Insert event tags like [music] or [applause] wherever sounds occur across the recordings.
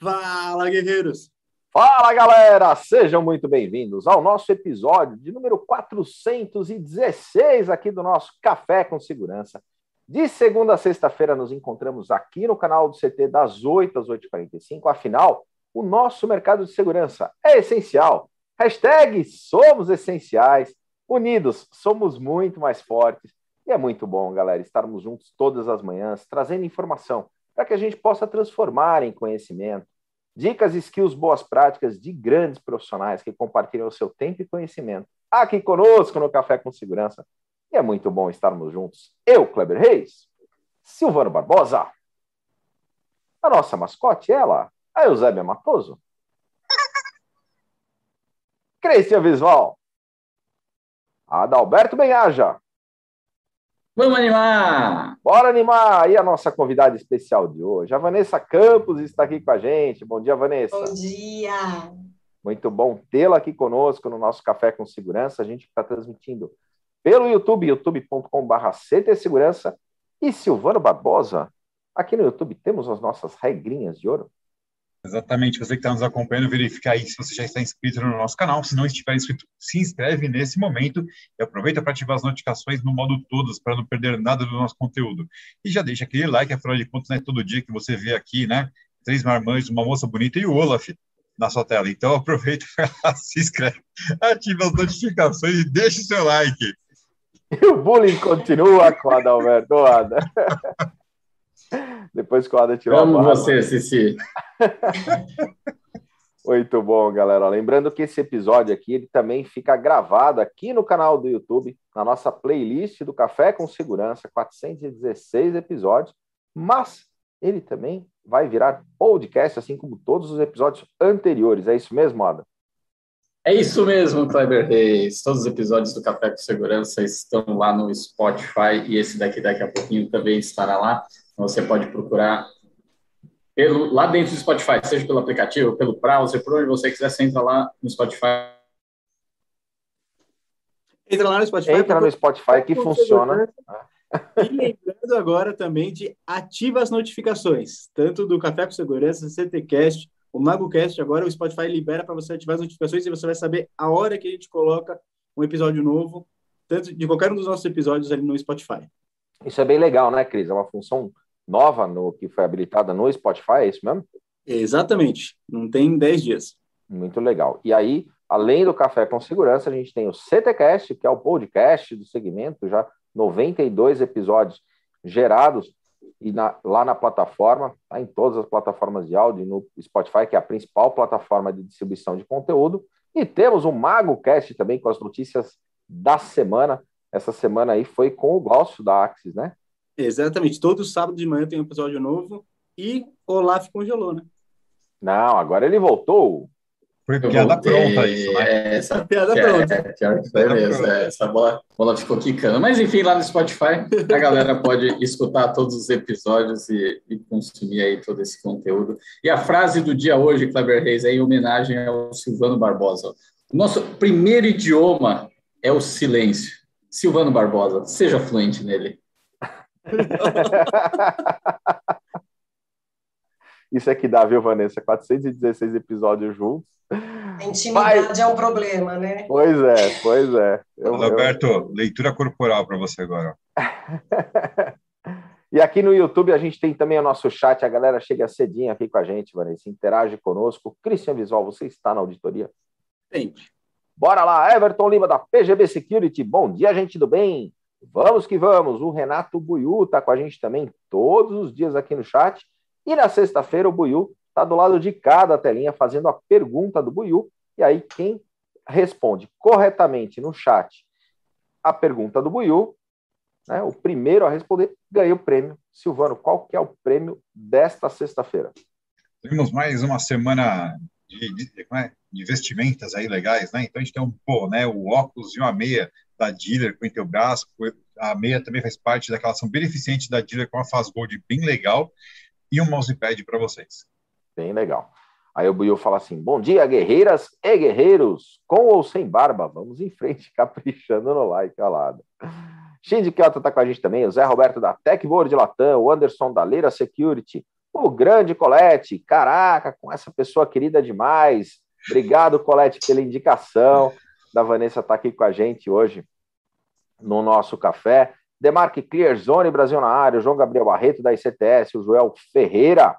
Fala, guerreiros! Fala, galera! Sejam muito bem-vindos ao nosso episódio de número 416 aqui do nosso Café com Segurança. De segunda a sexta-feira nos encontramos aqui no canal do CT das 8 às 8h45. Afinal, o nosso mercado de segurança é essencial. Hashtag somos essenciais. Unidos, somos muito mais fortes. E é muito bom, galera, estarmos juntos todas as manhãs, trazendo informação para que a gente possa transformar em conhecimento. Dicas, skills, boas práticas de grandes profissionais que compartilham o seu tempo e conhecimento aqui conosco no Café com Segurança. E é muito bom estarmos juntos. Eu, Kleber Reis, Silvano Barbosa, a nossa mascote, ela, a Eusébia Matoso, [laughs] Cristian Visval, Adalberto Benhaja, Vamos animar! Bora animar! E a nossa convidada especial de hoje, a Vanessa Campos, está aqui com a gente. Bom dia, Vanessa. Bom dia! Muito bom tê-la aqui conosco no nosso Café com Segurança. A gente está transmitindo pelo YouTube, youtube.com.br CT Segurança. E Silvano Barbosa, aqui no YouTube temos as nossas regrinhas de ouro. Exatamente, você que está nos acompanhando, verificar aí se você já está inscrito no nosso canal. Se não estiver inscrito, se inscreve nesse momento e aproveita para ativar as notificações no modo todas, para não perder nada do nosso conteúdo. E já deixa aquele like, afinal de contas, né, todo dia que você vê aqui, né? Três marmães, uma moça bonita e o Olaf na sua tela. Então aproveita, [laughs] se inscreve, ativa as notificações e deixa o seu like. E o bullying continua com a Adalberto. [laughs] Depois que o Ada tirou Amo a barba. você, Cici. [laughs] Muito bom, galera. Lembrando que esse episódio aqui ele também fica gravado aqui no canal do YouTube, na nossa playlist do Café com Segurança, 416 episódios, mas ele também vai virar podcast, assim como todos os episódios anteriores. É isso mesmo, Ada? É isso mesmo, Kleber Reis. Todos os episódios do Café com Segurança estão lá no Spotify e esse daqui daqui a pouquinho também estará lá. Você pode procurar pelo, lá dentro do Spotify, seja pelo aplicativo, pelo browser, por onde você quiser, você entra lá no Spotify. Entra lá no Spotify. Entra no Spotify que funciona. E lembrando agora também de ativa as notificações, tanto do Café com Segurança, CTCast, o MagoCast. Agora o Spotify libera para você ativar as notificações e você vai saber a hora que a gente coloca um episódio novo, tanto de qualquer um dos nossos episódios ali no Spotify. Isso é bem legal, né, Cris? É uma função nova no que foi habilitada no Spotify, é isso mesmo? Exatamente. Não tem 10 dias. Muito legal. E aí, além do Café com Segurança, a gente tem o CTcast, que é o podcast do segmento, já 92 episódios gerados e na, lá na plataforma, tá em todas as plataformas de áudio, no Spotify, que é a principal plataforma de distribuição de conteúdo. E temos o MagoCast também com as notícias da semana. Essa semana aí foi com o Glaucio da Axis, né? Exatamente. Todo sábado de manhã tem um episódio novo e Olaf congelou, né? Não, agora ele voltou. Foi piada pronta isso, né? É, essa piada pronta. É, pior que foi mesmo. É, essa bola, bola ficou quicando. Mas enfim, lá no Spotify, a galera pode escutar todos os episódios e, e, consumir aí todo esse conteúdo. E a frase do dia hoje, Kleber Reis, é em homenagem ao Silvano Barbosa. O nosso primeiro idioma é o silêncio. Silvano Barbosa, seja fluente nele. [laughs] Isso é que dá, viu, Vanessa? 416 episódios juntos. A intimidade é um problema, né? Pois é, pois é. Eu, Roberto, eu... leitura corporal para você agora. [laughs] e aqui no YouTube a gente tem também o nosso chat, a galera chega cedinho aqui com a gente, Vanessa, interage conosco. Christian Visual, você está na auditoria? Sempre. Bora lá, Everton Lima da PGB Security. Bom dia, gente do bem. Vamos que vamos. O Renato Buiu está com a gente também todos os dias aqui no chat. E na sexta-feira o Buiu está do lado de cada telinha fazendo a pergunta do Buiu. E aí, quem responde corretamente no chat a pergunta do Buiu, né, o primeiro a responder, ganha o prêmio. Silvano, qual que é o prêmio desta sexta-feira? Temos mais uma semana de, de, é? de, vestimentas aí legais, né? Então a gente tem um pô, né, o óculos e uma meia da dealer com o Intelbras, a meia também faz parte daquela ação beneficente da dealer com a Faz Gold bem legal e um mousepad para vocês. Bem legal. Aí o Buiu fala assim: Bom dia, guerreiras e guerreiros, com ou sem barba, vamos em frente, [laughs] caprichando no like, calado. Shinji Kyoto tá com a gente também, o Zé Roberto da Techboard Latam, o Anderson da Leira Security, o grande Colete. Caraca, com essa pessoa querida demais. Obrigado, Colete, pela indicação da Vanessa estar tá aqui com a gente hoje no nosso café. Demarque Clear Zone Brasil na área, o João Gabriel Barreto da ICTS, o Joel Ferreira,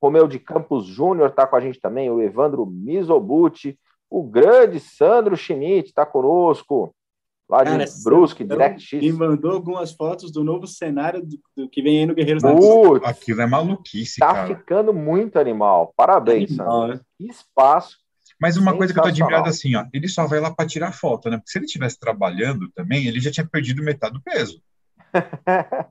Romeu de Campos Júnior está com a gente também, o Evandro Mizobuti, o grande Sandro Schmidt está conosco, lá de Cara, Brusque, DirectX. E mandou algumas fotos do novo cenário do, do que vem aí no Guerreiros da Aquilo é maluquice, tá cara. ficando muito animal. Parabéns, animal, Sandro. Né? Que espaço. Mas uma coisa que eu tô admirado assim, ó, ele só vai lá para tirar foto, né? Porque se ele estivesse trabalhando também, ele já tinha perdido metade do peso.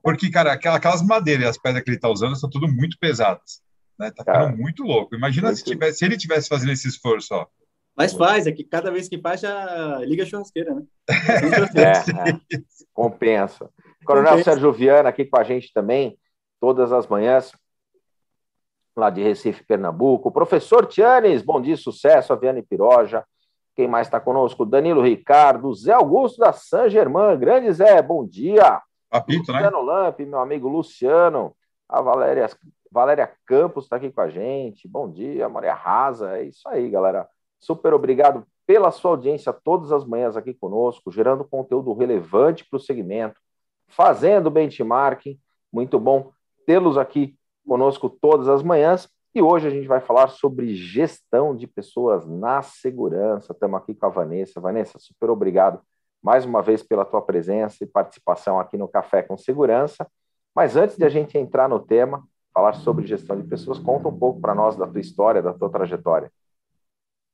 Porque, cara, aquelas madeiras e as pedras que ele tá usando são tudo muito pesadas. Né? Tá cara, ficando muito louco. Imagina muito... Se, tivesse, se ele tivesse fazendo esse esforço, ó. Mas faz, é que cada vez que faz já liga a churrasqueira, né? [laughs] é, é. [laughs] Compensa. Coronel Compensa. Sérgio Viana aqui com a gente também, todas as manhãs, lá de Recife, Pernambuco. Professor Tianes, bom dia, sucesso, a Viane Piroja. Quem mais está conosco? Danilo Ricardo, Zé Augusto da San Germán. Grande Zé, bom dia. Papito, né? Luciano né? Lamp, meu amigo Luciano. A Valéria, Valéria Campos está aqui com a gente. Bom dia, Maria Rasa. É isso aí, galera. Super obrigado pela sua audiência todas as manhãs aqui conosco, gerando conteúdo relevante para o segmento, fazendo benchmarking. Muito bom tê-los aqui conosco todas as manhãs. E hoje a gente vai falar sobre gestão de pessoas na segurança. Estamos aqui com a Vanessa. Vanessa, super obrigado mais uma vez pela tua presença e participação aqui no Café com Segurança. Mas antes de a gente entrar no tema, falar sobre gestão de pessoas, conta um pouco para nós da tua história, da tua trajetória.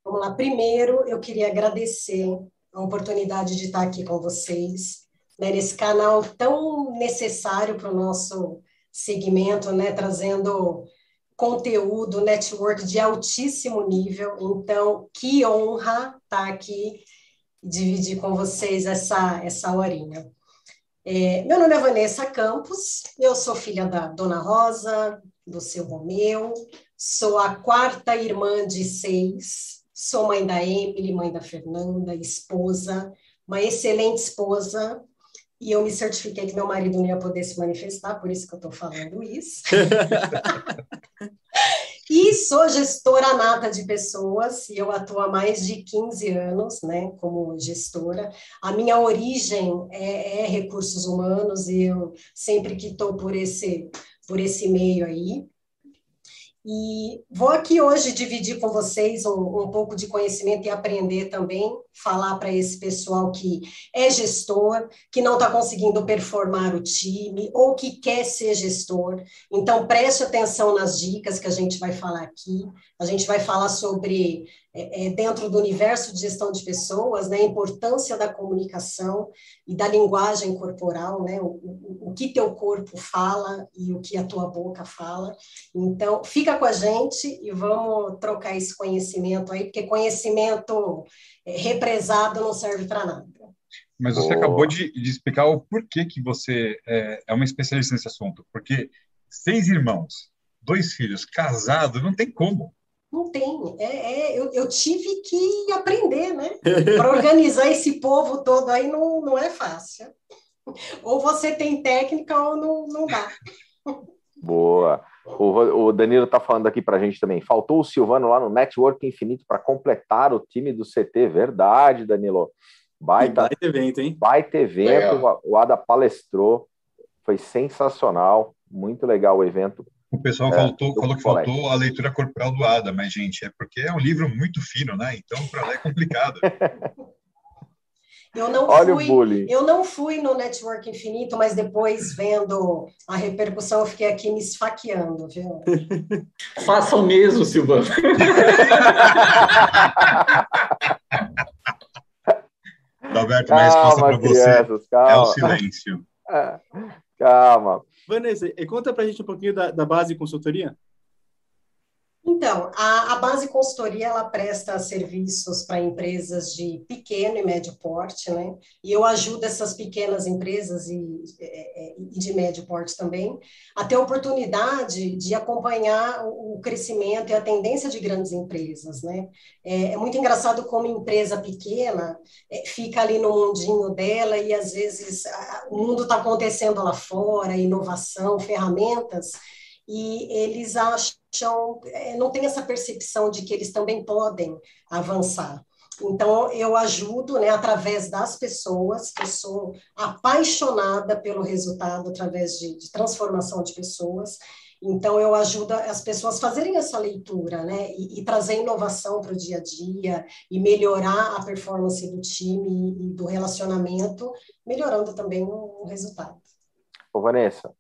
Vamos lá. Primeiro, eu queria agradecer a oportunidade de estar aqui com vocês, né, nesse canal tão necessário para o nosso segmento, né, trazendo conteúdo, network de altíssimo nível. Então, que honra estar aqui dividir com vocês essa, essa horinha. É, meu nome é Vanessa Campos, eu sou filha da Dona Rosa, do seu Romeu, sou a quarta irmã de seis, sou mãe da Emily, mãe da Fernanda, esposa, uma excelente esposa, e eu me certifiquei que meu marido não ia poder se manifestar, por isso que eu estou falando isso. [laughs] e sou gestora nata de pessoas, e eu atuo há mais de 15 anos né, como gestora. A minha origem é, é recursos humanos, e eu sempre que estou por esse, por esse meio aí. E vou aqui hoje dividir com vocês um, um pouco de conhecimento e aprender também, falar para esse pessoal que é gestor, que não está conseguindo performar o time ou que quer ser gestor. Então, preste atenção nas dicas que a gente vai falar aqui. A gente vai falar sobre é, é, dentro do universo de gestão de pessoas, né, a importância da comunicação e da linguagem corporal, né, o, o, o, que teu corpo fala e o que a tua boca fala. Então, fica com a gente e vamos trocar esse conhecimento aí, porque conhecimento é, represado não serve para nada. Mas você oh. acabou de, de, explicar o porquê que você é, é uma especialista nesse assunto. Porque seis irmãos, dois filhos, casado, não tem como. Não tem. É, é eu, eu, tive que aprender, né? Para organizar esse povo todo aí não, não é fácil. Ou você tem técnica ou não, não dá. Boa. O, o Danilo está falando aqui para a gente também. Faltou o Silvano lá no Network Infinito para completar o time do CT. Verdade, Danilo. Baita, baita evento, hein? Baita evento. Legal. O Ada palestrou. Foi sensacional. Muito legal o evento. O pessoal é, faltou, falou que faltou a leitura corporal do Ada, mas, gente, é porque é um livro muito fino, né? Então, para ler é complicado. [laughs] Eu não, Olha fui, eu não fui no Network Infinito, mas depois, vendo a repercussão, eu fiquei aqui me esfaqueando, viu? [laughs] Faça o mesmo, Silvano. [laughs] Alberto, a resposta para você calma. é o silêncio. [laughs] Calma. Vanessa, conta para a gente um pouquinho da, da base consultoria. Então, a, a, base consultoria ela presta serviços para empresas de pequeno e médio porte, né? E eu ajudo essas pequenas empresas e, e, e de médio porte também a ter a oportunidade de acompanhar o, crescimento e a tendência de grandes empresas, né? É, é muito engraçado como empresa pequena é, fica ali no mundinho dela e às vezes o mundo está acontecendo lá fora, inovação, ferramentas e eles acham, é, não tem essa percepção de que eles também podem avançar. Então, eu ajudo né, através das pessoas, eu sou apaixonada pelo resultado através de, de transformação de pessoas, então, eu ajudo as pessoas a fazerem essa leitura, né? E, e trazer inovação para o dia a dia, e melhorar a performance do time e, do relacionamento, melhorando também o, o resultado. Ô, Vanessa,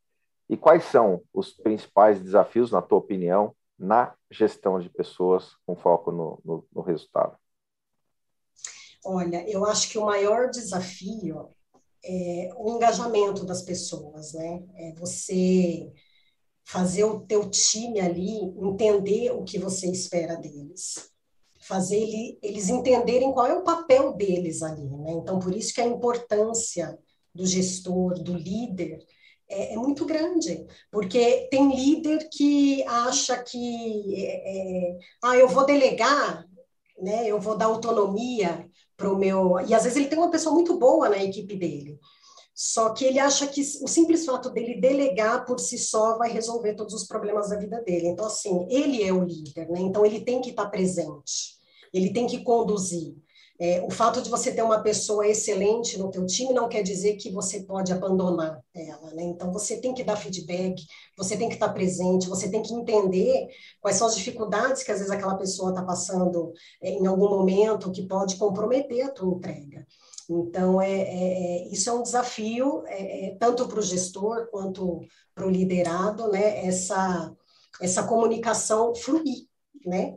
e quais são os principais desafios, na tua opinião, na gestão de pessoas com foco no, no, no resultado? Olha, eu acho que o maior desafio é o engajamento das pessoas, né? É você fazer o teu time ali entender o que você espera deles, fazer ele, eles entenderem qual é o papel deles ali, né? Então, por isso que a importância do gestor, do líder, é, é muito grande, porque tem líder que acha que, é, é, ah, eu vou delegar, né? Eu vou dar autonomia para o meu, e às vezes ele tem uma pessoa muito boa na equipe dele, só que ele acha que o simples fato dele delegar por si só vai resolver todos os problemas da vida dele. Então, assim, ele é o líder, né? Então, ele tem que estar presente, ele tem que conduzir. É, o fato de você ter uma pessoa excelente no teu time não quer dizer que você pode abandonar ela, né? Então, você tem que dar feedback, você tem que estar presente, você tem que entender quais são as dificuldades que, às vezes, aquela pessoa está passando é, em algum momento que pode comprometer a tua entrega. Então, é, é, é, isso é um desafio, é, é tanto para o gestor quanto para o liderado, né? essa, essa comunicação fluir, né?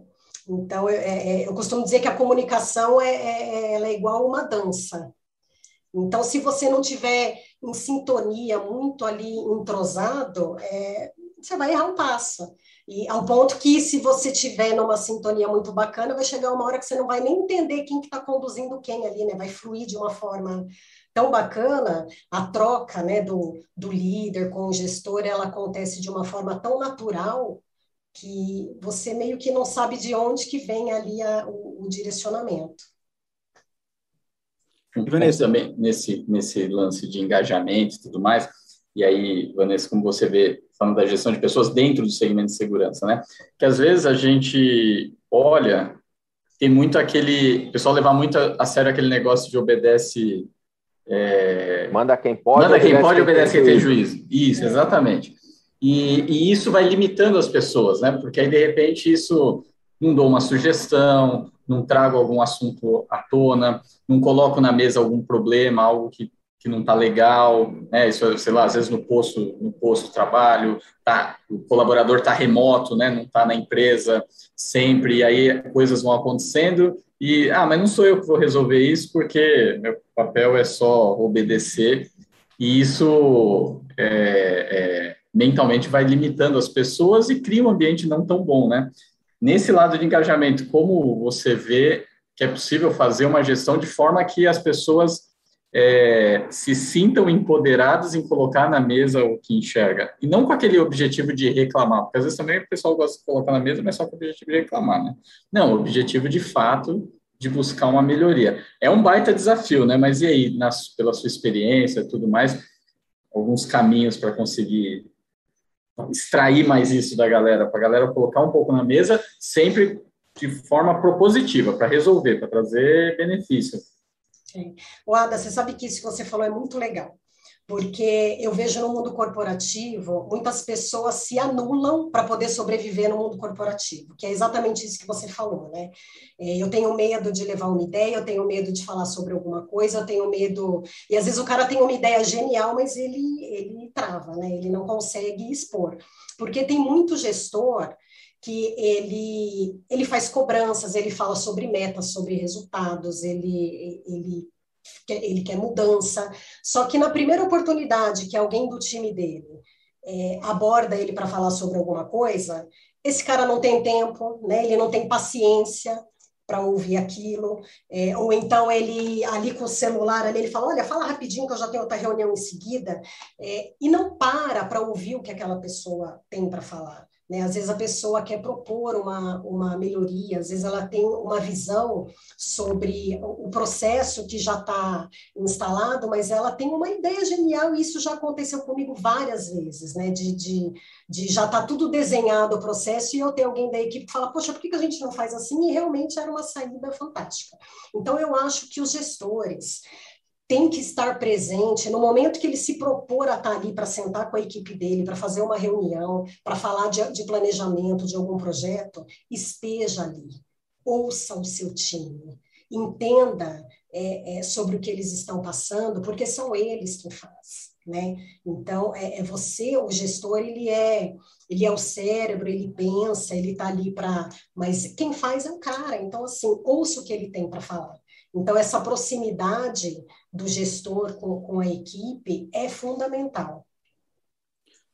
Então, eu, é, eu costumo dizer que a comunicação é, ela é igual uma dança. Então, se você não tiver em sintonia, muito ali entrosado, você vai errar um passo. E ao ponto que, se você tiver numa sintonia muito bacana, vai chegar uma hora que você não vai nem entender quem que está conduzindo quem ali, né? Vai fluir de uma forma tão bacana, a troca né, do, do líder com o gestor, ela acontece de uma forma tão natural que você meio que não sabe de onde que vem ali a, o, o direcionamento. Vanessa, também nesse, nesse lance de engajamento e tudo mais, e aí, Vanessa, como você vê, falando da gestão de pessoas dentro do segmento de segurança, né? Que às vezes a gente olha, tem muito aquele, o pessoal levar muito a sério aquele negócio de obedece. É, manda quem pode, manda quem pode, obedece quem tem juízo. Isso, exatamente. E, e isso vai limitando as pessoas, né? Porque aí, de repente, isso não dou uma sugestão, não trago algum assunto à tona, não coloco na mesa algum problema, algo que que não está legal, né? Isso, sei lá, às vezes no posto, no posto de trabalho, tá, o colaborador está remoto, né? Não está na empresa sempre, e aí coisas vão acontecendo e ah, mas não sou eu que vou resolver isso porque meu papel é só obedecer e isso é, é, mentalmente vai limitando as pessoas e cria um ambiente não tão bom, né? Nesse lado de engajamento, como você vê que é possível fazer uma gestão de forma que as pessoas é, se sintam empoderados em colocar na mesa o que enxerga. E não com aquele objetivo de reclamar, porque às vezes também o pessoal gosta de colocar na mesa, mas só com o objetivo de reclamar, né? Não, o objetivo de fato de buscar uma melhoria. É um baita desafio, né? Mas e aí, nas, pela sua experiência e tudo mais, alguns caminhos para conseguir extrair mais isso da galera, para a galera colocar um pouco na mesa, sempre de forma propositiva, para resolver, para trazer benefício. Sim. O Ada, você sabe que isso que você falou é muito legal, porque eu vejo no mundo corporativo muitas pessoas se anulam para poder sobreviver no mundo corporativo, que é exatamente isso que você falou, né? É, eu tenho medo de levar uma ideia, eu tenho medo de falar sobre alguma coisa, eu tenho medo. E às vezes o cara tem uma ideia genial, mas ele, ele trava, né? Ele não consegue expor. Porque tem muito gestor que ele, ele faz cobranças, ele fala sobre metas, sobre resultados, ele, ele, ele quer mudança. Só que na primeira oportunidade que alguém do time dele é, aborda ele para falar sobre alguma coisa, esse cara não tem tempo, né? ele não tem paciência para ouvir aquilo, é, ou então ele ali com o celular ali, ele fala, olha, fala rapidinho que eu já tenho outra reunião em seguida, é, e não para para ouvir o que aquela pessoa tem para falar. Né? Às vezes a pessoa quer propor uma, uma melhoria, às vezes ela tem uma visão sobre o processo que já está instalado, mas ela tem uma ideia genial, e isso já aconteceu comigo várias vezes, né? de, de, de já está tudo desenhado o processo, e eu ter alguém da equipe que fala, poxa, por que a gente não faz assim? E realmente era uma saída fantástica. Então, eu acho que os gestores, tem que estar presente no momento que ele se propor a estar ali para sentar com a equipe dele, para fazer uma reunião, para falar de, de, planejamento de algum projeto, esteja ali, ouça o seu time, entenda é, é, sobre o que eles estão passando, porque são eles que fazem. Né? Então, é, é, você, o gestor, ele é, ele é o cérebro, ele pensa, ele está ali para. Mas quem faz é o cara. Então, assim, ouça o que ele tem para falar. Então, essa proximidade do gestor com, com a equipe é fundamental.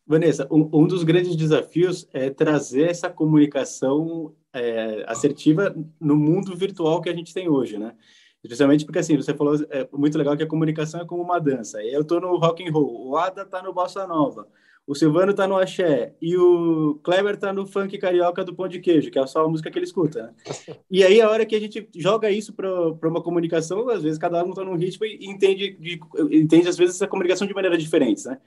Vanessa, um, um, dos grandes desafios é trazer essa comunicação é, assertiva no mundo virtual que a gente tem hoje, né? Especialmente porque, assim, você falou é muito legal que a comunicação é como uma dança. Eu estou no rock and roll, o Ada está no bossa nova, o Silvano tá no axé e o Kleber tá no funk carioca do pão de queijo, que é só a música que ele escuta. Né? [laughs] E aí, a hora que a gente joga isso para uma comunicação, às vezes cada um tá num ritmo e entende, de, entende às vezes, essa comunicação de maneiras diferentes, né?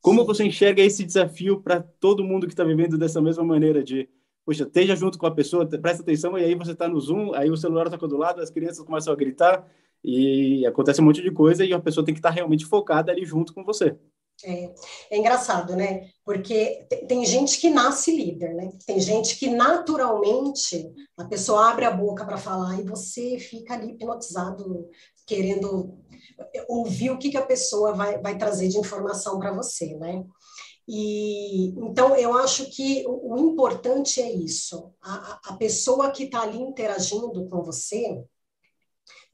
Como Sim. você enxerga esse desafio para todo mundo que está vivendo dessa mesma maneira de, poxa, esteja junto com a pessoa, presta atenção, e aí você está no Zoom, aí o celular está do lado, as crianças começam a gritar, e acontece um monte de coisa, e a pessoa tem que estar tá realmente focada ali junto com você. É, é, engraçado, né? Porque tem gente que nasce líder, né? Tem gente que naturalmente a pessoa abre a boca para falar e você fica ali hipnotizado, querendo ouvir o que, que a pessoa vai, vai trazer de informação para você, né? E então eu acho que o, o importante é isso. A, a pessoa que está ali interagindo com você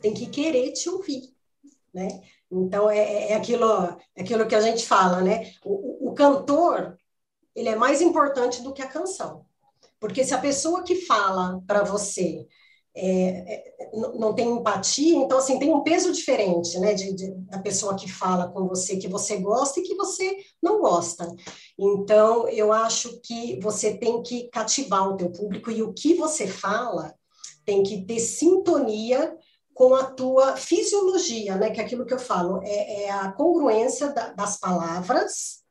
tem que querer te ouvir, né? Então, é, é, é, aquilo, é aquilo que a gente fala, né? O, o, cantor, ele é mais importante do que a canção. Porque se a pessoa que fala para você é, é não tem empatia, então, assim, tem um peso diferente, né? De, de, da pessoa que fala com você, que você gosta e que você não gosta. Então, eu acho que você tem que cativar o teu público e o que você fala tem que ter sintonia com a tua fisiologia, né? Que é aquilo que eu falo, é, é a congruência da, das palavras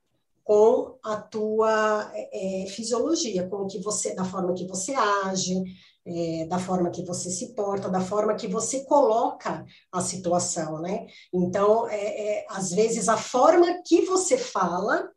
com a tua é, é, fisiologia, com o que você, da forma que você age, é, da forma que você se porta, da forma que você coloca a situação, né? Então, é, é, às vezes a forma que você fala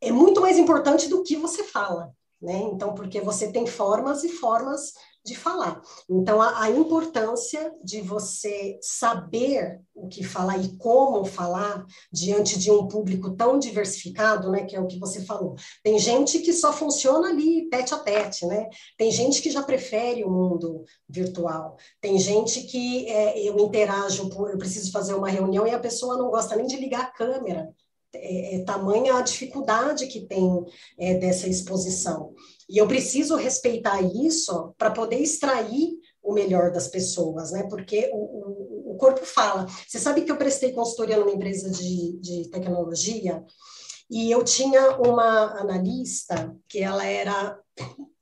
é muito mais importante do que você fala, né? Então, porque você tem formas e formas de falar. Então, a, a, importância de você saber o que falar e como falar diante de um público tão diversificado, né, que é o que você falou. Tem gente que só funciona ali tete a tete, né? Tem gente que já prefere o mundo virtual. Tem gente que é, eu interajo, por, eu preciso fazer uma reunião e a pessoa não gosta nem de ligar a câmera. É, é tamanha a dificuldade que tem é, dessa exposição. E eu preciso respeitar isso para poder extrair o melhor das pessoas, né? Porque o, o, o, corpo fala. Você sabe que eu prestei consultoria numa empresa de, de tecnologia e eu tinha uma analista que ela era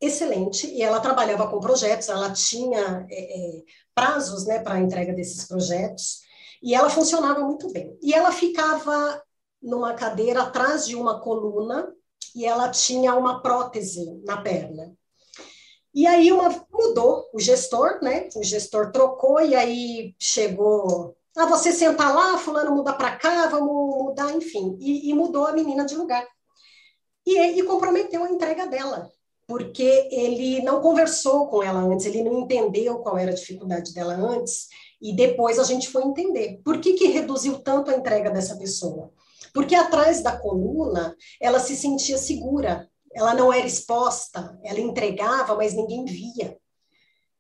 excelente e ela trabalhava com projetos, ela tinha é, é, prazos, né, para a entrega desses projetos e ela funcionava muito bem. E ela ficava numa cadeira atrás de uma coluna e ela tinha uma prótese na perna. E aí uma, mudou o gestor, né? O gestor trocou e aí chegou. Ah, você senta lá, fulano muda para cá, vamos mudar, enfim. E, e, mudou a menina de lugar. E, e comprometeu a entrega dela, porque ele não conversou com ela antes, ele não entendeu qual era a dificuldade dela antes, e depois a gente foi entender. Por que, que reduziu tanto a entrega dessa pessoa? Porque atrás da coluna, ela se sentia segura, ela não era exposta, ela entregava, mas ninguém via.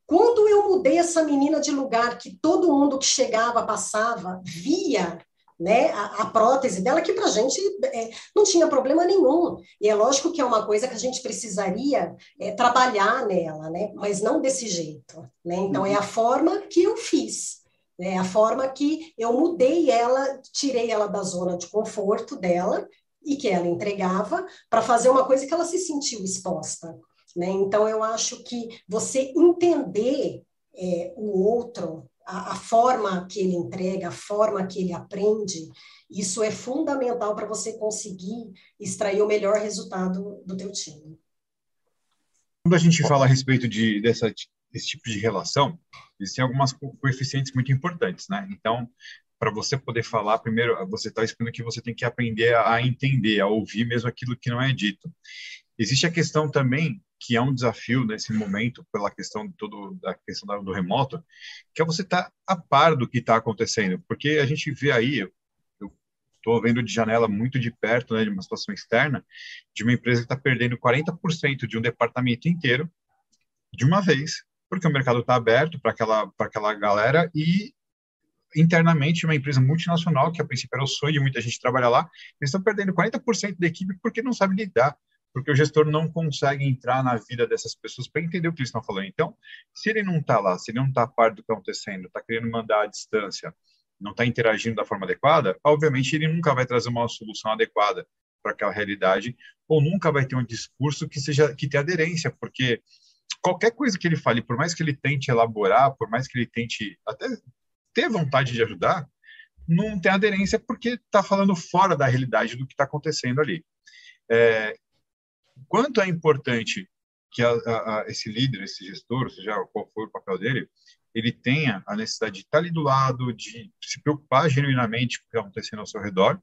Quando eu mudei essa menina de lugar, que todo mundo que chegava, passava, via né, a, a prótese dela, que para a gente é, não tinha problema nenhum. E é lógico que é uma coisa que a gente precisaria é, trabalhar nela, né, mas não desse jeito. Né? Então, é a forma que eu fiz. É a forma que eu mudei ela, tirei ela da zona de conforto dela e que ela entregava para fazer uma coisa que ela se sentiu exposta. Né? Então, eu acho que você entender é, o outro, a, a, forma que ele entrega, a forma que ele aprende, isso é fundamental para você conseguir extrair o melhor resultado do teu time. Quando a gente fala a respeito de, dessa, desse tipo de relação, existem algumas coeficientes muito importantes, né? Então, para você poder falar, primeiro, você está explicando que você tem que aprender a entender, a ouvir mesmo aquilo que não é dito. Existe a questão também que é um desafio nesse momento pela questão de todo da questão do remoto, que é você estar tá a par do que está acontecendo, porque a gente vê aí, eu estou vendo de janela muito de perto, né, de uma situação externa, de uma empresa que está perdendo 40% de um departamento inteiro de uma vez, porque o mercado está aberto para aquela para aquela galera e internamente uma empresa multinacional que a princípio era o sonho de muita gente trabalhar lá, eles estão perdendo 40% da equipe porque não sabe lidar porque o gestor não consegue entrar na vida dessas pessoas para entender o que eles estão falando. Então, se ele não está lá, se ele não está a par do que está acontecendo, está querendo mandar à distância, não está interagindo da forma adequada, obviamente ele nunca vai trazer uma solução adequada para aquela realidade, ou nunca vai ter um discurso que seja que tenha aderência, porque qualquer coisa que ele fale, por mais que ele tente elaborar, por mais que ele tente até ter vontade de ajudar, não tem aderência porque está falando fora da realidade do que está acontecendo ali. É, quanto é importante que a, a, a, esse líder, esse gestor, seja qual for o papel dele, ele tenha a necessidade de estar ali do lado, de se preocupar genuinamente com o que está acontecendo ao seu redor,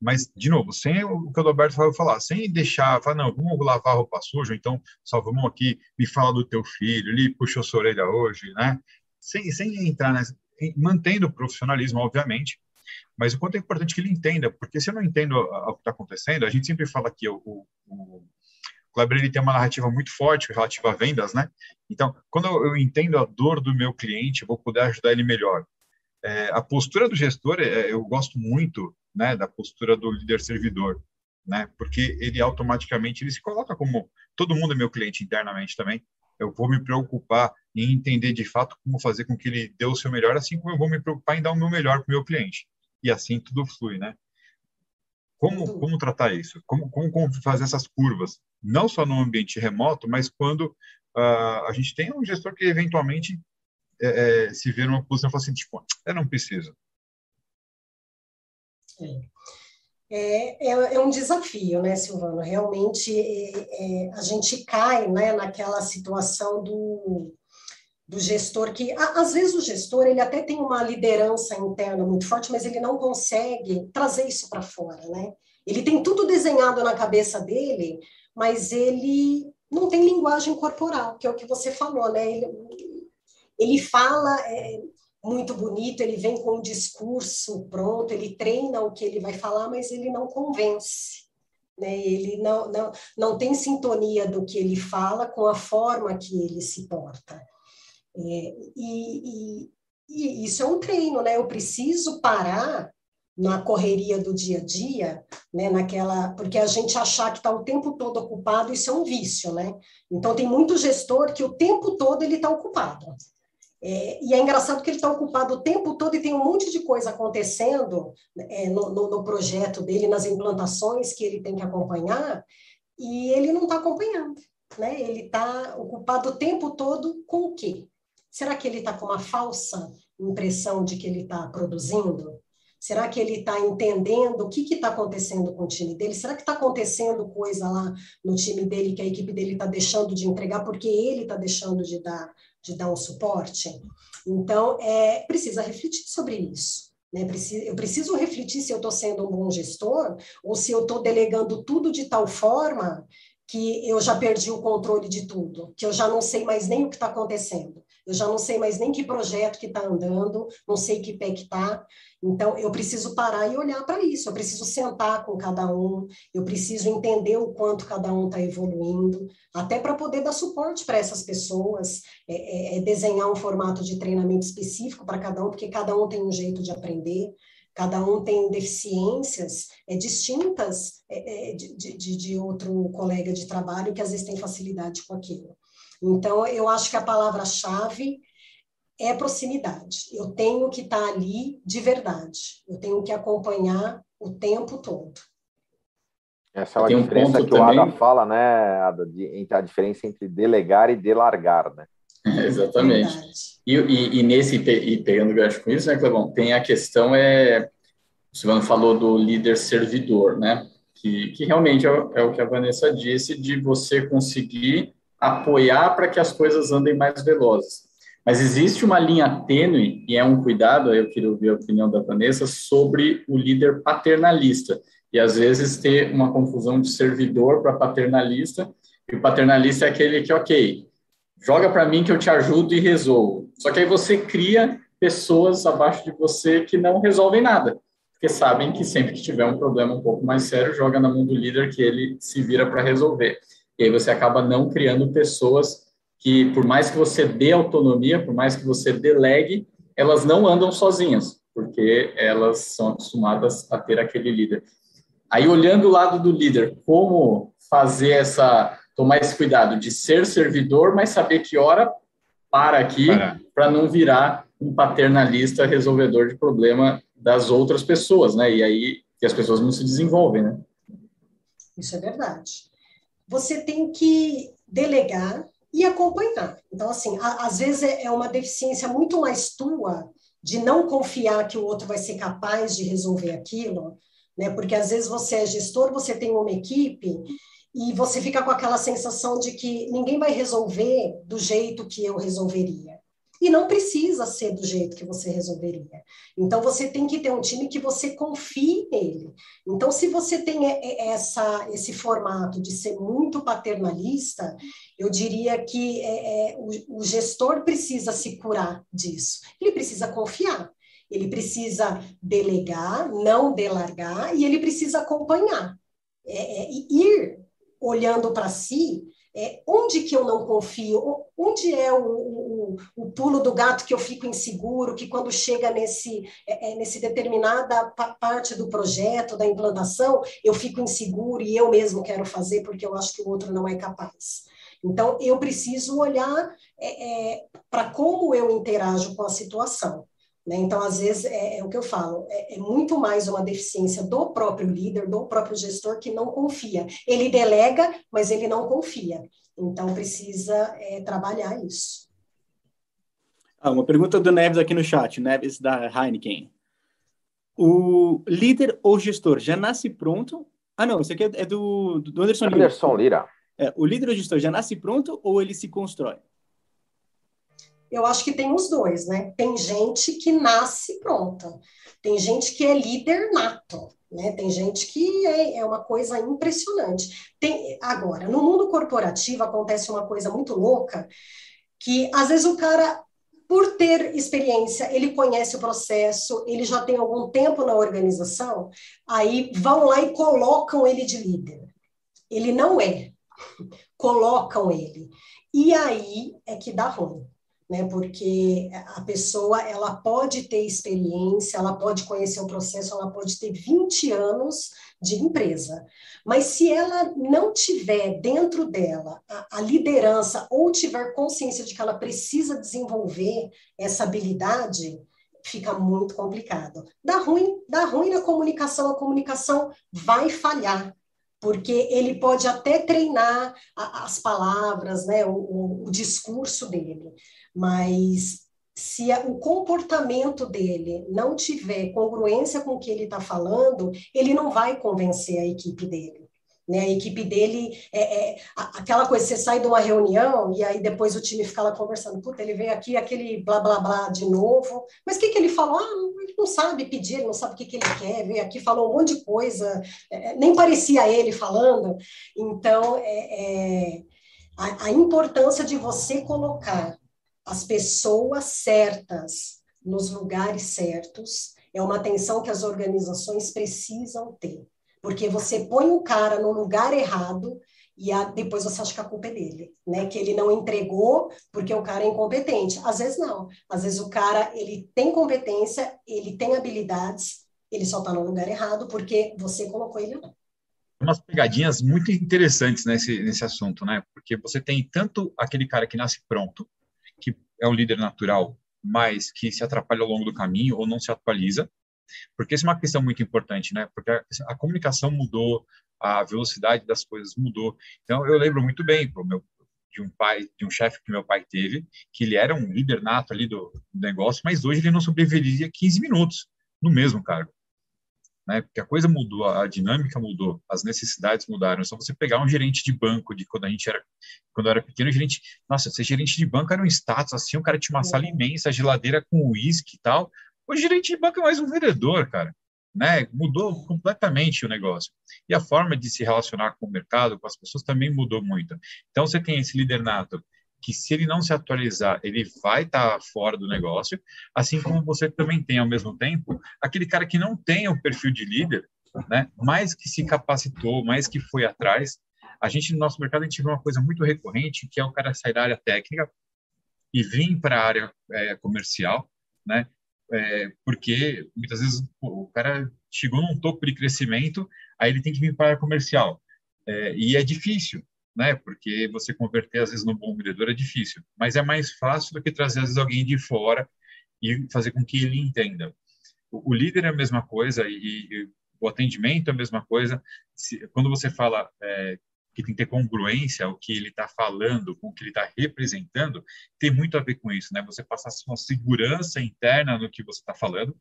mas, de novo, sem o que o Roberto vai falar, sem deixar, falar, não, vamos lavar roupa suja, então só vamos aqui, me fala do teu filho, ele puxou sua orelha hoje, né? Sem, sem entrar nessa, mantendo o profissionalismo, obviamente, mas o quanto é importante que ele entenda, porque se eu não entendo o que está acontecendo, a gente sempre fala que o, o, o Kleber ele tem uma narrativa muito forte relativa a vendas, né? Então, quando eu, entendo a dor do meu cliente, vou poder ajudar ele melhor. É, a postura do gestor, é, eu gosto muito, né, da postura do líder servidor, né? Porque ele automaticamente ele se coloca como todo mundo é meu cliente internamente também. Eu vou me preocupar em entender de fato como fazer com que ele dê o seu melhor, assim como eu vou me preocupar em dar o meu melhor para o meu cliente e assim tudo flui, né? Como, como tratar isso? Como, como, como, fazer essas curvas? Não só no ambiente remoto, mas quando uh, a gente tem um gestor que eventualmente é, é, se vê numa posição e fala assim, tipo, eu não preciso. É, é, é um desafio, né, Silvano? Realmente é, é, a gente cai né, naquela situação do do gestor que às vezes o gestor ele até tem uma liderança interna muito forte, mas ele não consegue trazer isso para fora, né? Ele tem tudo desenhado na cabeça dele, mas ele não tem linguagem corporal, que é o que você falou, né? Ele, ele fala é, muito bonito, ele vem com um discurso pronto, ele treina o que ele vai falar, mas ele não convence. Né? Ele não, não, não tem sintonia do que ele fala com a forma que ele se porta. É, e, e, e, isso é um treino, né? Eu preciso parar na correria do dia a dia, né? Naquela, porque a gente achar que está o tempo todo ocupado, isso é um vício, né? Então tem muito gestor que o tempo todo ele está ocupado. É, e é engraçado que ele está ocupado o tempo todo e tem um monte de coisa acontecendo é, no, no, no, projeto dele, nas implantações que ele tem que acompanhar, e ele não está acompanhando. Né? Ele está ocupado o tempo todo com o quê? Será que ele está com uma falsa impressão de que ele está produzindo? Será que ele está entendendo o que está acontecendo com o time dele? Será que está acontecendo coisa lá no time dele que a equipe dele está deixando de entregar porque ele está deixando de dar, de dar um suporte? Então, é, precisa refletir sobre isso. Né? Eu preciso refletir se eu estou sendo um bom gestor ou se eu estou delegando tudo de tal forma que eu já perdi o controle de tudo, que eu já não sei mais nem o que está acontecendo eu já não sei mais nem que projeto que está andando, não sei que pé que está. Então, eu preciso parar e olhar para isso, eu preciso sentar com cada um, eu preciso entender o quanto cada um está evoluindo, até para poder dar suporte para essas pessoas, é, é, é desenhar um formato de treinamento específico para cada um, porque cada um tem um jeito de aprender, cada um tem deficiências é, distintas é, é de, de, de outro colega de trabalho que às vezes tem facilidade com aquilo. Então, eu acho que a palavra-chave é proximidade. Eu tenho que estar ali de verdade. Eu tenho que acompanhar o tempo todo. Essa é uma diferença um que também... o Ada fala, né, Ada, de, a diferença entre delegar e delargar, né? É, [laughs] exatamente. E, e, e, nesse, e pegando gancho com isso, né, Clebão, tem a questão, é, o Silvano falou do líder servidor, né, que, que realmente é, é o que a Vanessa disse, de você conseguir apoiar para que as coisas andem mais velozes. Mas existe uma linha tênue, e é um cuidado, eu queria ouvir a opinião da Vanessa, sobre o líder paternalista. E às vezes ter uma confusão de servidor para paternalista, e o paternalista é aquele que, ok, joga para mim que eu te ajudo e resolvo. Só que aí você cria pessoas abaixo de você que não resolvem nada, porque sabem que sempre que tiver um problema um pouco mais sério, joga na mão do líder que ele se vira para resolver. E aí você acaba não criando pessoas que, por mais que você dê autonomia, por mais que você delegue, elas não andam sozinhas, porque elas são acostumadas a ter aquele líder. Aí, olhando o lado do líder, como fazer essa, tomar esse cuidado de ser servidor, mas saber que hora para aqui, para não virar um paternalista resolvedor de problema das outras pessoas, né? E aí que as pessoas não se desenvolvem, né? Isso é verdade. Você tem que delegar e acompanhar. Então, assim, a, às vezes é, é uma deficiência muito mais tua de não confiar que o outro vai ser capaz de resolver aquilo, né? Porque às vezes você é gestor, você tem uma equipe e você fica com aquela sensação de que ninguém vai resolver do jeito que eu resolveria. E não precisa ser do jeito que você resolveria. Então, você tem que ter um time que você confie nele. Então, se você tem essa, esse formato de ser muito paternalista, eu diria que é, é, o, o gestor precisa se curar disso. Ele precisa confiar. Ele precisa delegar, não delargar, e ele precisa acompanhar. É, é, ir olhando para si é, onde que eu não confio? Onde é o, o, o, pulo do gato que eu fico inseguro, que quando chega nesse, é, é nesse determinada parte do projeto, da implantação, eu fico inseguro e eu mesmo quero fazer porque eu acho que o outro não é capaz. Então, eu preciso olhar é, é para como eu interajo com a situação. Né? Então, às vezes, é, é, o que eu falo, é, é, muito mais uma deficiência do próprio líder, do próprio gestor, que não confia. Ele delega, mas ele não confia. Então, precisa é, trabalhar isso. Ah, uma pergunta do Neves aqui no chat, Neves da Heineken. O líder ou gestor já nasce pronto? Ah, não, isso aqui é do, do Anderson Lira. Anderson Lira. É, o líder ou gestor já nasce pronto ou ele se constrói? Eu acho que tem os dois, né? Tem gente que nasce pronta, tem gente que é líder nato, né? Tem gente que é, é uma coisa impressionante. Tem, agora, no mundo corporativo acontece uma coisa muito louca, que às vezes o cara, por ter experiência, ele conhece o processo, ele já tem algum tempo na organização, aí vão lá e colocam ele de líder. Ele não é, [laughs] colocam ele. E aí é que dá ruim né? Porque a pessoa ela pode ter experiência, ela pode conhecer o processo, ela pode ter 20 anos de empresa, mas se ela não tiver dentro dela a, a liderança ou tiver consciência de que ela precisa desenvolver essa habilidade, fica muito complicado. Dá ruim, dá ruim na comunicação, a comunicação vai falhar, porque ele pode até treinar a, as palavras, né, o, o, o discurso dele, mas se o comportamento dele não tiver congruência com o que ele está falando, ele não vai convencer a equipe dele. Né? A equipe dele é, é, aquela coisa, você sai de uma reunião e aí depois o time fica lá conversando, puta, ele veio aqui, aquele blá blá blá de novo, mas o que, que ele falou? Ah, não sabe pedir, não sabe o que, que ele quer, veio aqui, falou um monte de coisa, é, é nem parecia ele falando. Então, é, é a, a importância de você colocar as pessoas certas nos lugares certos é uma atenção que as organizações precisam ter. Porque você põe o cara no lugar errado e a, depois você acha que a culpa é dele, né? Que ele não entregou porque o cara é incompetente. Às vezes não. Às vezes o cara, ele tem competência, ele tem habilidades, ele só está no lugar errado porque você colocou ele lá. Umas pegadinhas muito interessantes nesse, nesse assunto, né? Porque você tem tanto aquele cara que nasce pronto, que é um líder natural, mas que se atrapalha ao longo do caminho ou não se atualiza, porque isso é uma questão muito importante, né? Porque a, a comunicação mudou, a velocidade das coisas mudou. Então, eu lembro muito bem meu, de um pai, de um chefe que meu pai teve, que ele era um líder nato ali do, do negócio, mas hoje ele não sobreviveria 15 minutos no mesmo cargo. Né? Porque a coisa mudou, a dinâmica mudou, as necessidades mudaram. Só você pegar um gerente de banco de quando a gente era, quando era pequeno, gerente, nossa, ser gerente de banco era um status assim, o cara tinha uma sala imensa, geladeira com uísque e tal. O gerente de banco é mais um vendedor, cara né? Mudou completamente o negócio. E a forma de se relacionar com o mercado, com as pessoas, também mudou muito. Então, você tem esse líder nato que se ele não se atualizar, ele vai estar tá fora do negócio, assim como você também tem, ao mesmo tempo, aquele cara que não tem o perfil de líder, né, mais que se capacitou, mais que foi atrás. A gente, no nosso mercado, a gente vê uma coisa muito recorrente, que é o cara sair da área técnica e vir para a área é, comercial, né, é, porque muitas vezes pô, o cara chegou num topo de crescimento, aí ele tem que vir para a área comercial. É, e é difícil, né? Porque você converter às vezes no bom vendedor é difícil, mas é mais fácil do que trazer às vezes alguém de fora e fazer com que ele entenda. O, o líder é a mesma coisa e, e, o atendimento é a mesma coisa. Se, quando você fala é, que tem que ter congruência o que ele está falando com o que ele está representando, tem muito a ver com isso, né? Você passar uma segurança interna no que você está falando,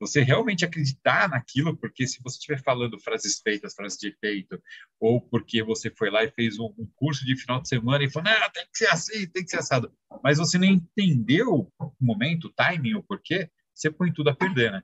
você realmente acreditar naquilo, porque se você estiver falando frases feitas, frases de efeito, ou porque você foi lá e fez um, um, curso de final de semana e falou, não, tem que ser assim, tem que ser assado, mas você não entendeu o momento, o timing, o porquê, você põe tudo a perder, né?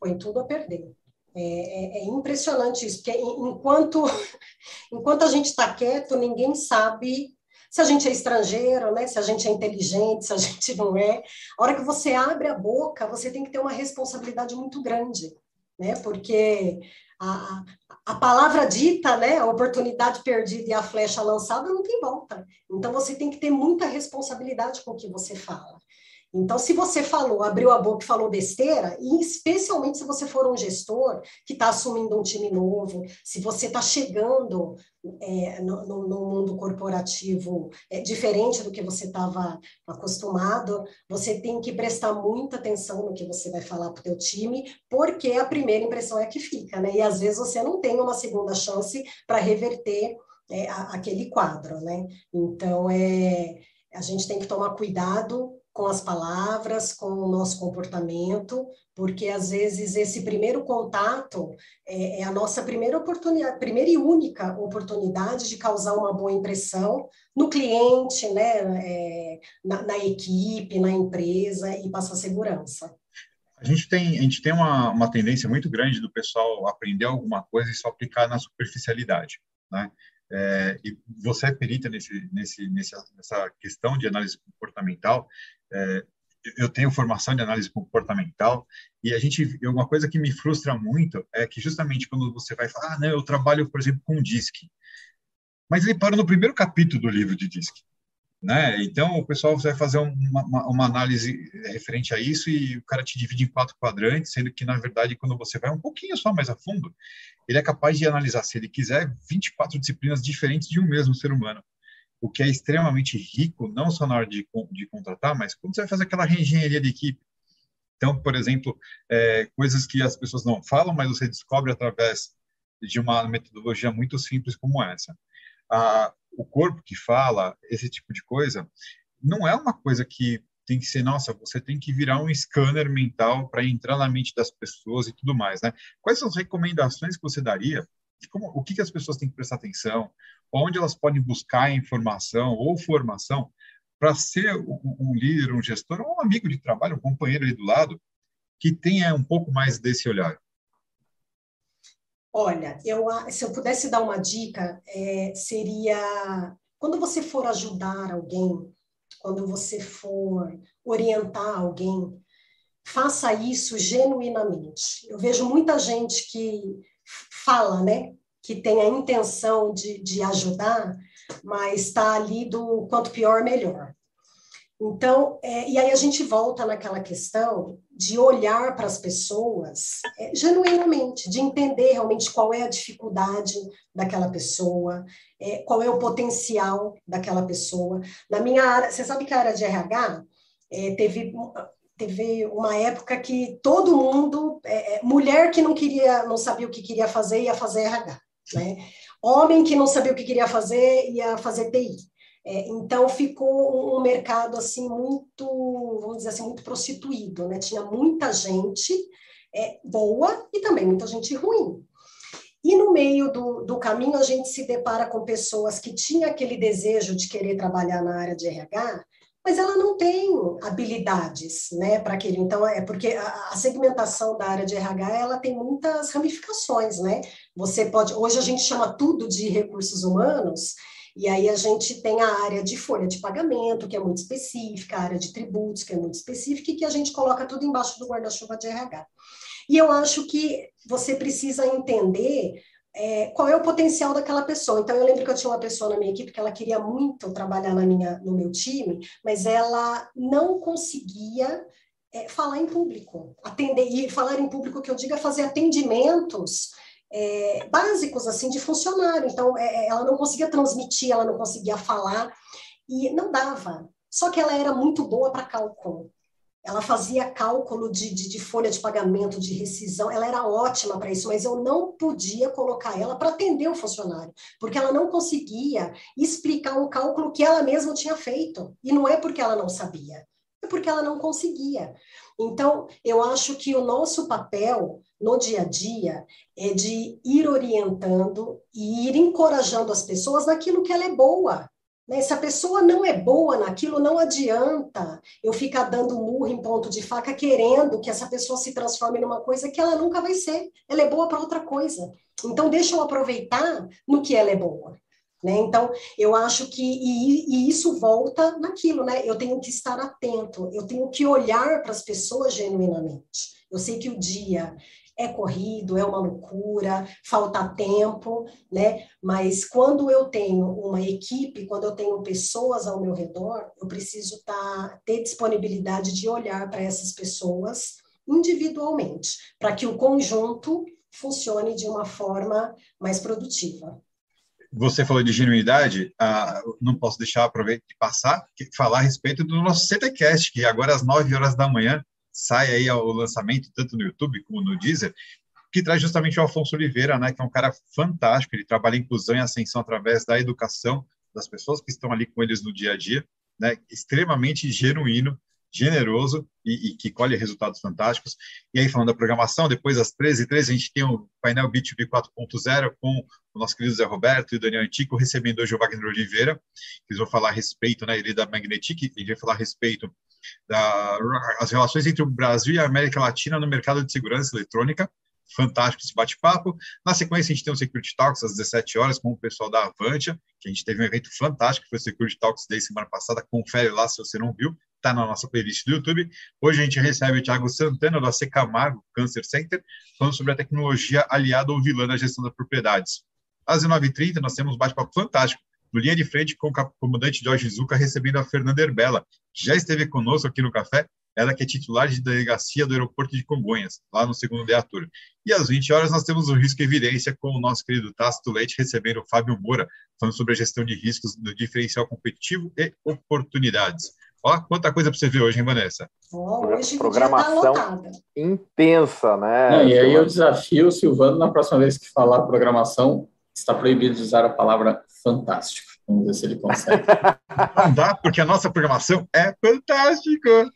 Põe tudo a perder. É, é, é impressionante isso, porque enquanto, [laughs] enquanto a gente está quieto, ninguém sabe se a gente é estrangeiro, né? se a gente é inteligente, se a [laughs] gente não é. A hora que você abre a boca, você tem que ter uma responsabilidade muito grande, né? porque a, a palavra dita, né? a oportunidade perdida e a flecha lançada não tem volta. Então, você tem que ter muita responsabilidade com o que você fala. Então, se você falou, abriu a boca e falou besteira, e especialmente se você for um gestor que está assumindo um time novo, se você está chegando é, no, no, mundo corporativo é, diferente do que você estava acostumado, você tem que prestar muita atenção no que você vai falar para o teu time, porque a primeira impressão é que fica, né? E às vezes você não tem uma segunda chance para reverter é, a, aquele quadro, né? Então, é, a gente tem que tomar cuidado com as palavras, com o nosso comportamento, porque às vezes esse primeiro contato é, é, a nossa primeira oportunidade, primeira e única oportunidade de causar uma boa impressão no cliente, né, é, na, na, equipe, na empresa e passar segurança. A gente tem, a gente tem uma, uma tendência muito grande do pessoal aprender alguma coisa e só aplicar na superficialidade, né? É, e você é perita nesse, nesse, nessa questão de análise comportamental. É, eu tenho formação de análise comportamental e a gente uma coisa que me frustra muito é que justamente quando você vai falar, ah, não, eu trabalho, por exemplo, com DISC, mas ele para no primeiro capítulo do livro de DISC. Né? Então, o pessoal vai fazer uma, uma, análise referente a isso e o cara te divide em quatro quadrantes, sendo que, na verdade, quando você vai um pouquinho só mais a fundo, ele é capaz de analisar, se ele quiser, 24 disciplinas diferentes de um mesmo ser humano, o que é extremamente rico, não só na hora de, de contratar, mas quando você vai fazer aquela reengenharia de equipe. Então, por exemplo, é, coisas que as pessoas não falam, mas você descobre através de uma metodologia muito simples como essa. Ah, o corpo que fala, esse tipo de coisa, não é uma coisa que tem que ser, nossa, você tem que virar um scanner mental para entrar na mente das pessoas e tudo mais, né? Quais são as recomendações que você daria? Como, o que, que as pessoas têm que prestar atenção? Onde elas podem buscar informação ou formação para ser um, líder, um gestor, um amigo de trabalho, um companheiro ali do lado, que tenha um pouco mais desse olhar? Olha, eu, se eu pudesse dar uma dica, é, seria quando você for ajudar alguém, quando você for orientar alguém, faça isso genuinamente. Eu vejo muita gente que fala, né, que tem a intenção de, de ajudar, mas está ali do quanto pior, melhor. Então, é, e aí a gente volta naquela questão de olhar para as pessoas é, genuinamente, de entender realmente qual é a dificuldade daquela pessoa, é, qual é o potencial daquela pessoa. Na minha área, você sabe que a área de RH é, teve teve uma época que todo mundo, é, é, mulher que não queria, não sabia o que queria fazer, ia fazer RH. né? Homem que não sabia o que queria fazer, ia fazer TI. É, então ficou um mercado assim muito, vamos dizer assim, muito prostituído, né? Tinha muita gente é, boa e também muita gente ruim. E no meio do, do caminho a gente se depara com pessoas que tinham aquele desejo de querer trabalhar na área de RH, mas ela não tem habilidades, né, para aquele. Então é porque a, a, segmentação da área de RH ela tem muitas ramificações, né? Você pode hoje a gente chama tudo de recursos humanos. E aí a gente tem a área de folha de pagamento, que é muito específica, a área de tributos, que é muito específica, e que a gente coloca tudo embaixo do guarda-chuva de RH. E eu acho que você precisa entender é, qual é o potencial daquela pessoa. Então, eu lembro que eu tinha uma pessoa na minha equipe que ela queria muito trabalhar na minha, no meu time, mas ela não conseguia é, falar em público, atender, e falar em público que eu diga fazer atendimentos é, básicos assim de funcionário. Então, é, é, ela não conseguia transmitir, ela não conseguia falar e não dava. Só que ela era muito boa para cálculo ela fazia cálculo de, de, de, folha de pagamento, de rescisão, ela era ótima para isso, mas eu não podia colocar ela para atender o funcionário, porque ela não conseguia explicar um cálculo que ela mesma tinha feito. E não é porque ela não sabia, é porque ela não conseguia. Então, eu acho que o nosso papel no dia a dia é de ir orientando e ir encorajando as pessoas naquilo que ela é boa. Né? Se a pessoa não é boa naquilo, não adianta eu ficar dando murro em ponto de faca querendo que essa pessoa se transforme numa coisa que ela nunca vai ser. Ela é boa para outra coisa. Então, deixa eu aproveitar no que ela é boa. Né? Então, eu acho que e, e, isso volta naquilo, né? Eu tenho que estar atento, eu tenho que olhar para as pessoas genuinamente. Eu sei que o dia é corrido, é uma loucura, falta tempo, né? Mas quando eu tenho uma equipe, quando eu tenho pessoas ao meu redor, eu preciso tá, ter disponibilidade de olhar para essas pessoas individualmente, para que o conjunto funcione de uma forma mais produtiva. Você falou de genuinidade, ah, não posso deixar aproveitar de passar, falar a respeito do nosso CTCast, que agora às 9 horas da manhã sai aí o lançamento, tanto no YouTube como no Deezer, que traz justamente o Alfonso Oliveira, né, que é um cara fantástico, ele trabalha inclusão e ascensão através da educação das pessoas que estão ali com eles no dia a dia, né, extremamente genuíno, generoso e, e, que colhe resultados fantásticos. E aí, falando da programação, depois às 13h13, a gente tem o painel B2B 4.0 com o nosso querido Zé Roberto e o Daniel Antico, recebendo hoje o Wagner Oliveira, que eles vão falar a respeito, né, ele é da Magnetic, ele vai falar a respeito das relações entre o Brasil e a América Latina no mercado de segurança eletrônica. Fantástico esse bate-papo. Na sequência, a gente tem o Security Talks às 17 horas com o pessoal da Avantia, que a gente teve um evento fantástico, que foi o Security Talks Day semana passada. Confere lá se você não viu, está na nossa playlist do YouTube. Hoje a gente recebe o Thiago Santana, da Camargo Cancer Center, falando sobre a tecnologia aliada ou vilã na gestão das propriedades. Às 19h30, nós temos um bate-papo fantástico no linha de frente com o comandante Jorge Zuca recebendo a Fernanda Herbella, que já esteve conosco aqui no café, ela que é titular de delegacia do aeroporto de Congonhas, lá no segundo Deatur. E às 20 horas nós temos o Risco e Evidência com o nosso querido Tácito Leite recebendo o Fábio Moura, falando sobre a gestão de riscos do diferencial competitivo e oportunidades. Ó, quanta coisa para você ver hoje, hein, Vanessa? Oh, hoje tá Programação tá intensa, né? Não, e aí eu desafio o Silvano na próxima vez que falar programação, está proibido de usar a palavra fantástico. Vamos ver se ele consegue. [laughs] Não dá, porque a nossa programação é fantástica.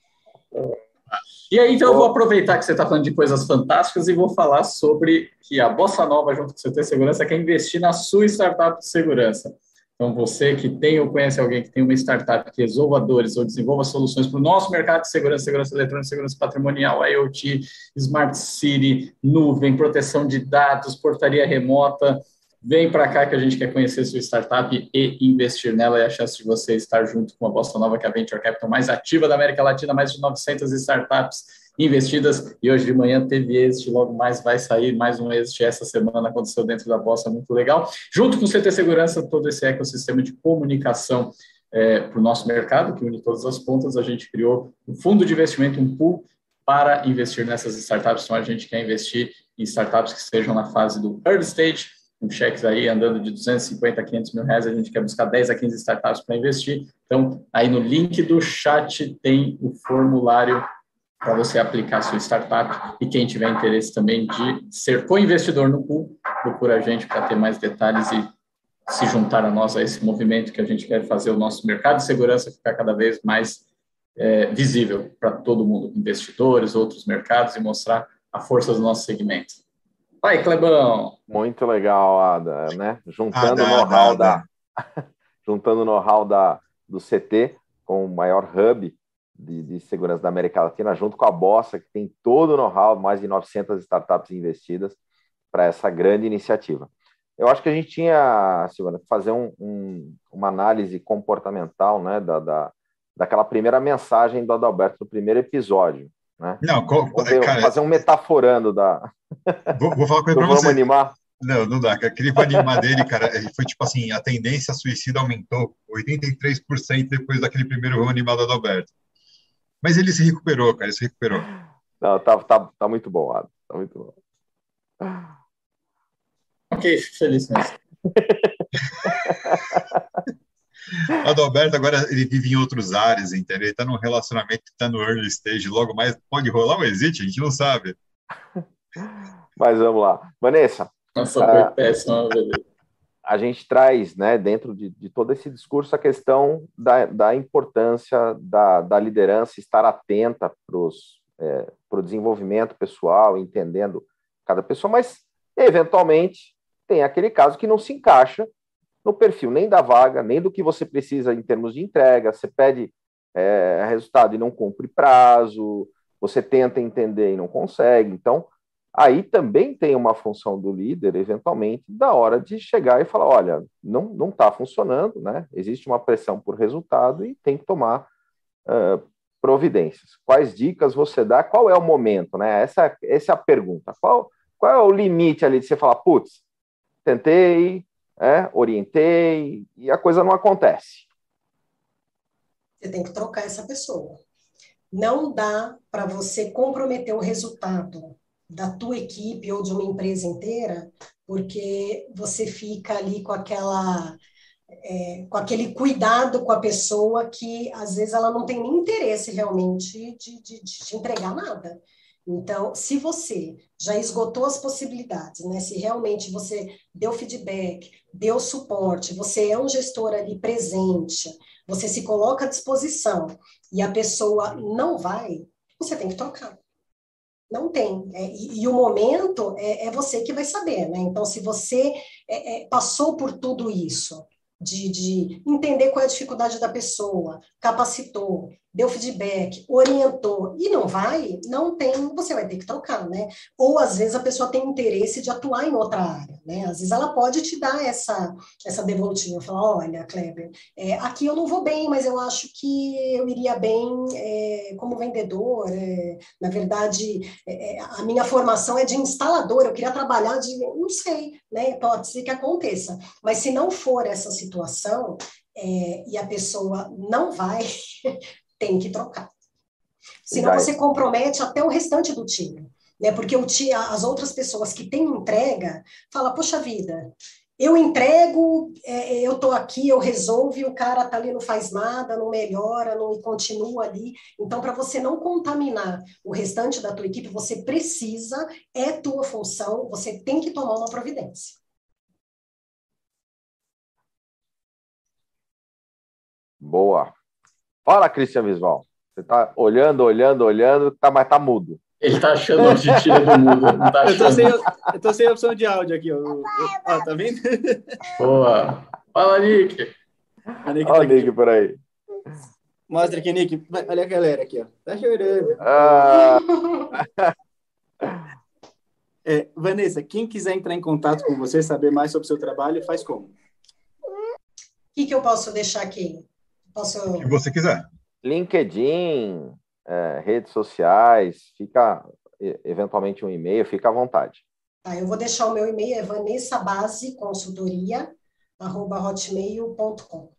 E aí, então, eu vou aproveitar que você está falando de coisas fantásticas e vou falar sobre que a Bossa Nova, junto com o CT Segurança, quer investir na sua startup de segurança. Então, você que tem ou conhece alguém que tem uma startup que resolva dores ou desenvolva soluções para o nosso mercado de segurança, segurança eletrônica, segurança patrimonial, IoT, Smart City, nuvem, proteção de dados, portaria remota, Vem para cá que a gente quer conhecer sua startup e investir nela e a chance de você estar junto com a Bossa Nova, que é a Venture Capital mais ativa da América Latina, mais de 900 startups investidas. E hoje de manhã teve este, logo mais vai sair mais um este essa semana, aconteceu dentro da Bossa, muito legal. Junto com o CT Segurança, todo esse ecossistema de comunicação é, para o nosso mercado, que une todas as pontas, a gente criou um fundo de investimento, um pool para investir nessas startups. Então, a gente quer investir em startups que estejam na fase do early stage, com cheques aí andando de 250 a 500 mil reais, a gente quer buscar 10 a 15 startups para investir. Então, aí no link do chat tem o formulário para você aplicar a sua startup e quem tiver interesse também de ser co-investidor no pool, procura a gente para ter mais detalhes e se juntar a nós a esse movimento que a gente quer fazer o nosso mercado de segurança ficar cada vez mais é, visível para todo mundo, investidores, outros mercados, e mostrar a força do nosso segmento. Vai, Clebão! Muito legal, Ada, né? Juntando o know-how da, [laughs] juntando know-how da, do CT com o maior hub de, de, segurança da América Latina, junto com a Bossa, que tem todo o know-how, mais de 900 startups investidas para essa grande iniciativa. Eu acho que a gente tinha, Silvana, que fazer um, um, uma análise comportamental né, da, da, daquela primeira mensagem do Adalberto no primeiro episódio. Né? Não, ver, cara, fazer um metaforando da. [laughs] Vou, vou falar com ele para você. animar. Não, não dá. Aquele animar dele, cara, foi tipo assim: a tendência suicida aumentou 83% depois daquele primeiro animar do Adalberto. Mas ele se recuperou, cara, ele se recuperou. Não, tá, tá, tá muito bom, Adam. Tá muito bom. Ok, feliz mesmo. [laughs] Adalberto agora ele vive em outros ares, entendeu? Ele está num relacionamento que está no early stage, logo mais pode rolar um exit, a gente não sabe. Mas vamos lá. Vanessa. Nossa, foi uh, péssima, A gente traz, né, dentro de, de, todo esse discurso, a questão da, da importância da, da liderança estar atenta para é, o desenvolvimento pessoal, entendendo cada pessoa, mas eventualmente tem aquele caso que não se encaixa no perfil nem da vaga, nem do que você precisa em termos de entrega. Você pede é, resultado e não cumpre prazo, você tenta entender e não consegue. Então, aí também tem uma função do líder, eventualmente, da hora de chegar e falar: olha, não está funcionando, né? existe uma pressão por resultado e tem que tomar uh, providências. Quais dicas você dá? Qual é o momento? Né? Essa, essa é a pergunta. Qual, qual é o limite ali de você falar, putz, tentei, é, orientei e a coisa não acontece. Você tem que trocar essa pessoa. Não dá para você comprometer o resultado da tua equipe ou de uma empresa inteira, porque você fica ali com aquela é, com aquele cuidado com a pessoa que às vezes ela não tem nem interesse realmente de, de, de entregar nada. Então, se você já esgotou as possibilidades, né? Se realmente você deu feedback, deu suporte, você é um gestor ali presente, você se coloca à disposição e a pessoa não vai, você tem que trocar. Não tem. É, e, e, o momento é, é, você que vai saber, né? Então, se você é, é passou por tudo isso, de, de entender qual é a dificuldade da pessoa, capacitou, deu feedback, orientou e não vai, não tem, você vai ter que trocar, né? Ou às vezes a pessoa tem interesse de atuar em outra área, né? Às vezes ela pode te dar essa essa devolutiva, falar, olha, Kleber, é, aqui eu não vou bem, mas eu acho que eu iria bem é, como vendedor. É, na verdade, é, é, a minha formação é de instalador, eu queria trabalhar de, não sei, né? Pode ser que aconteça, mas se não for essa situação, é, e a pessoa não vai, [laughs] tem que trocar. Senão você compromete até o restante do time. Né? Porque o tia, as outras pessoas que têm entrega, fala, poxa vida, eu entrego, é, eu estou aqui, eu resolvo, e o cara está ali, não faz nada, não melhora, não continua ali. Então, para você não contaminar o restante da tua equipe, você precisa, é tua função, você tem que tomar uma providência. Boa. Fala, Cristian Visval. Você está olhando, olhando, olhando, tá, mas tá mudo. Ele está achando onde tira do mudo. Tá eu, tô sem, eu tô sem opção de áudio aqui. Ó. Ó, tá vendo? Boa. Fala, Nick. A Nick, Olha tá o Nick por aí. Mostra aqui, Nick. Olha a galera aqui, ó. Tá chorando. Ah. É, Vanessa, quem quiser entrar em contato com você, saber mais sobre o seu trabalho, faz como? O que, que eu posso deixar aqui? Posso... O que você quiser. LinkedIn, é, redes sociais, fica eventualmente um e-mail, fica à vontade. Tá, eu vou deixar o meu e-mail, é vanessabaseconsultoria.hotmail.com.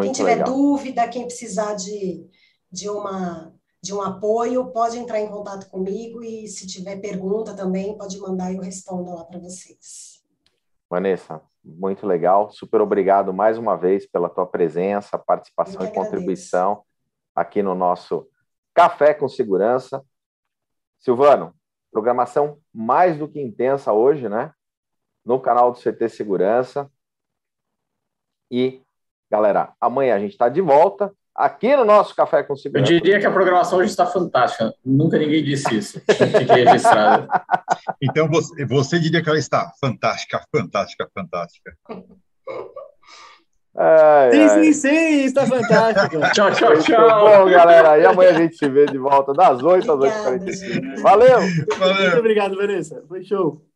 Quem tiver legal. dúvida, quem precisar de, de, uma, de um apoio, pode entrar em contato comigo e se tiver pergunta também, pode mandar e eu respondo lá para vocês. Vanessa, muito legal. Super obrigado mais uma vez pela tua presença, participação e contribuição aqui no nosso Café com Segurança. Silvano, programação mais do que intensa hoje, né? no canal do CT Segurança. E, galera, amanhã a gente está de volta aqui no nosso Café com Segurança. Eu diria que a programação hoje está fantástica. Nunca ninguém disse isso. Fiquei registrado. [laughs] então, você, você diria que ela está fantástica, fantástica, fantástica. Ai, sim, ai. sim, sim, está fantástico. [laughs] tchau, tchau, tchau. Bom, galera, e amanhã a gente se vê de volta das 8 às 8h45. Valeu! Valeu! Muito obrigado, Vanessa. Foi show.